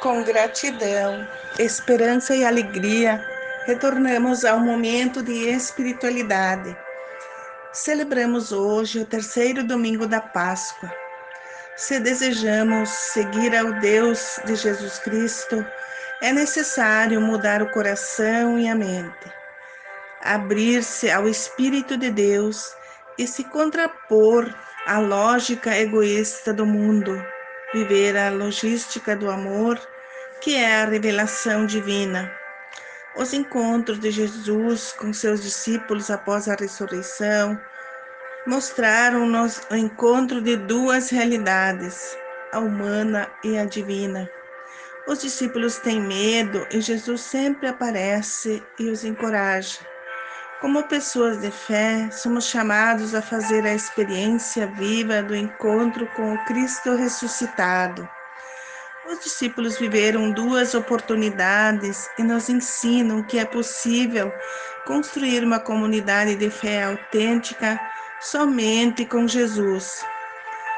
Com gratidão, esperança e alegria, retornamos ao momento de espiritualidade. Celebramos hoje o terceiro domingo da Páscoa. Se desejamos seguir ao Deus de Jesus Cristo, é necessário mudar o coração e a mente, abrir-se ao Espírito de Deus e se contrapor à lógica egoísta do mundo viver a logística do amor, que é a revelação divina. Os encontros de Jesus com seus discípulos após a ressurreição mostraram-nos o encontro de duas realidades, a humana e a divina. Os discípulos têm medo e Jesus sempre aparece e os encoraja. Como pessoas de fé, somos chamados a fazer a experiência viva do encontro com o Cristo ressuscitado. Os discípulos viveram duas oportunidades e nos ensinam que é possível construir uma comunidade de fé autêntica somente com Jesus.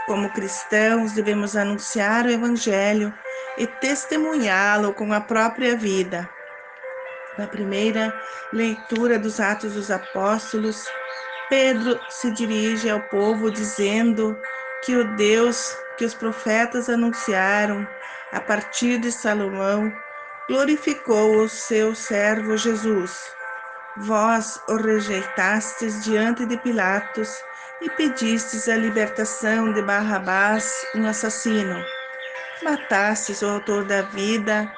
Como cristãos, devemos anunciar o Evangelho e testemunhá-lo com a própria vida. Na primeira leitura dos Atos dos Apóstolos, Pedro se dirige ao povo dizendo que o Deus que os profetas anunciaram a partir de Salomão glorificou o seu servo Jesus. Vós o rejeitastes diante de Pilatos e pedistes a libertação de Barrabás, um assassino. Matastes o autor da vida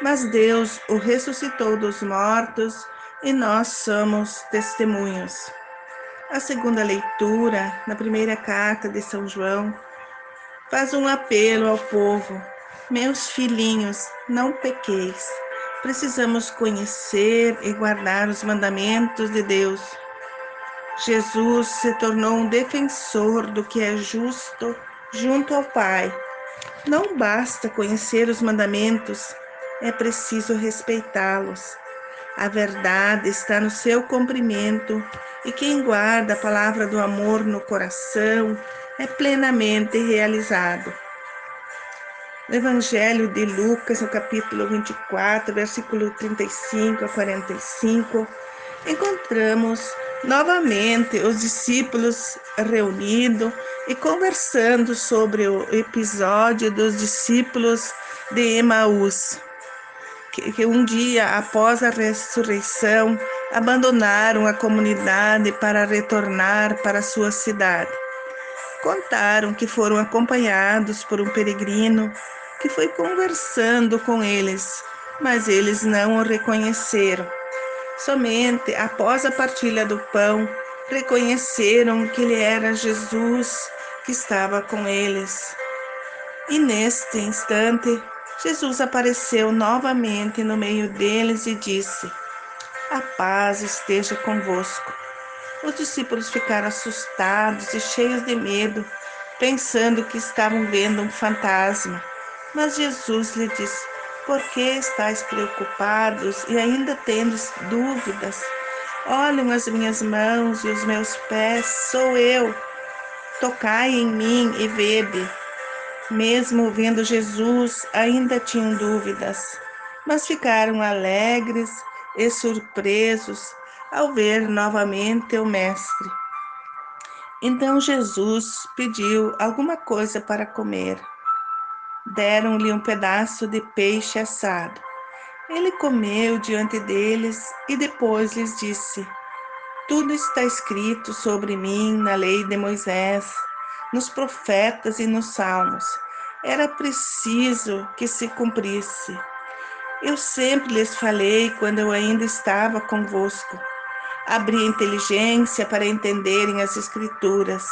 mas Deus o ressuscitou dos mortos e nós somos testemunhos. A segunda leitura, na primeira carta de São João, faz um apelo ao povo: Meus filhinhos, não pequeis. Precisamos conhecer e guardar os mandamentos de Deus. Jesus se tornou um defensor do que é justo junto ao Pai. Não basta conhecer os mandamentos, é preciso respeitá-los. A verdade está no seu cumprimento e quem guarda a palavra do amor no coração é plenamente realizado. No Evangelho de Lucas, no capítulo 24, versículo 35 a 45, encontramos novamente os discípulos reunidos e conversando sobre o episódio dos discípulos de Emaús que um dia após a ressurreição abandonaram a comunidade para retornar para sua cidade. Contaram que foram acompanhados por um peregrino que foi conversando com eles, mas eles não o reconheceram. Somente após a partilha do pão reconheceram que ele era Jesus que estava com eles. E neste instante Jesus apareceu novamente no meio deles e disse: A paz esteja convosco. Os discípulos ficaram assustados e cheios de medo, pensando que estavam vendo um fantasma. Mas Jesus lhe disse: Por que estáis preocupados e ainda tendes dúvidas? Olhem as minhas mãos e os meus pés, sou eu. Tocai em mim e vede. Mesmo vendo Jesus, ainda tinham dúvidas, mas ficaram alegres e surpresos ao ver novamente o Mestre. Então Jesus pediu alguma coisa para comer. Deram-lhe um pedaço de peixe assado. Ele comeu diante deles e depois lhes disse: Tudo está escrito sobre mim na lei de Moisés nos profetas e nos salmos. Era preciso que se cumprisse. Eu sempre lhes falei quando eu ainda estava convosco. Abri inteligência para entenderem as Escrituras.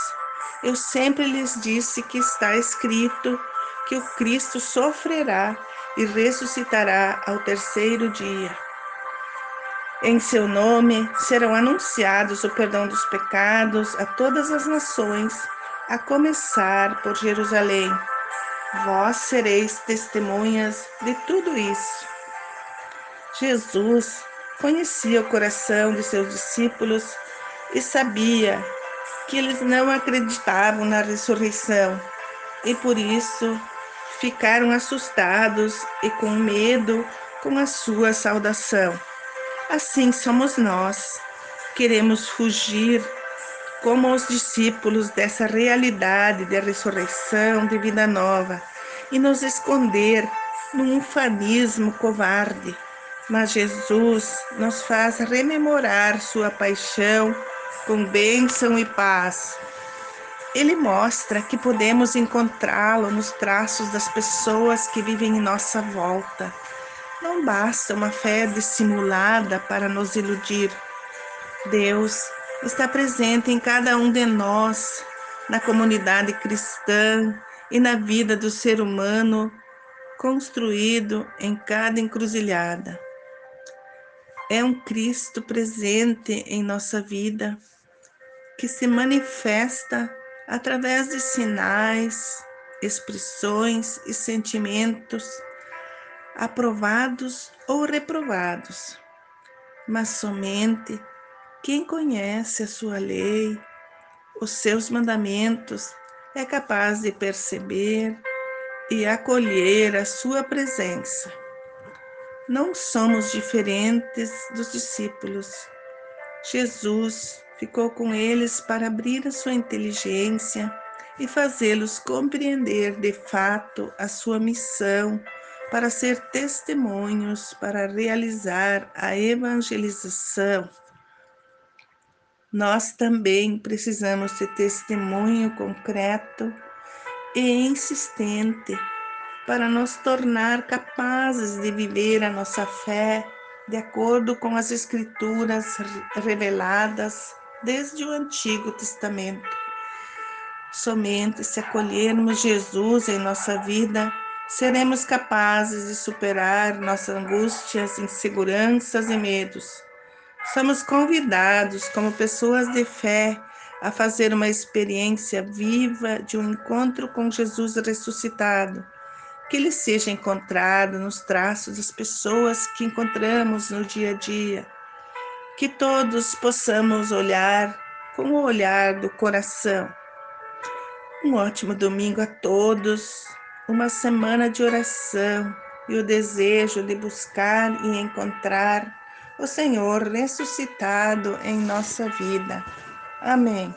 Eu sempre lhes disse que está escrito que o Cristo sofrerá e ressuscitará ao terceiro dia. Em seu nome serão anunciados o perdão dos pecados a todas as nações a começar por Jerusalém. Vós sereis testemunhas de tudo isso. Jesus conhecia o coração de seus discípulos e sabia que eles não acreditavam na ressurreição e por isso ficaram assustados e com medo com a sua saudação. Assim somos nós. Queremos fugir como os discípulos dessa realidade de ressurreição, de vida nova, e nos esconder num ufanismo covarde. Mas Jesus nos faz rememorar sua paixão com bênção e paz. Ele mostra que podemos encontrá-lo nos traços das pessoas que vivem em nossa volta. Não basta uma fé dissimulada para nos iludir. Deus está presente em cada um de nós, na comunidade cristã e na vida do ser humano, construído em cada encruzilhada. É um Cristo presente em nossa vida que se manifesta através de sinais, expressões e sentimentos aprovados ou reprovados, mas somente quem conhece a sua lei, os seus mandamentos, é capaz de perceber e acolher a sua presença. Não somos diferentes dos discípulos. Jesus ficou com eles para abrir a sua inteligência e fazê-los compreender de fato a sua missão para ser testemunhos para realizar a evangelização. Nós também precisamos de testemunho concreto e insistente para nos tornar capazes de viver a nossa fé de acordo com as Escrituras reveladas desde o Antigo Testamento. Somente se acolhermos Jesus em nossa vida, seremos capazes de superar nossas angústias, inseguranças e medos. Somos convidados, como pessoas de fé, a fazer uma experiência viva de um encontro com Jesus ressuscitado, que ele seja encontrado nos traços das pessoas que encontramos no dia a dia que todos possamos olhar com o olhar do coração. Um ótimo domingo a todos, uma semana de oração e o desejo de buscar e encontrar o Senhor ressuscitado em nossa vida. Amém.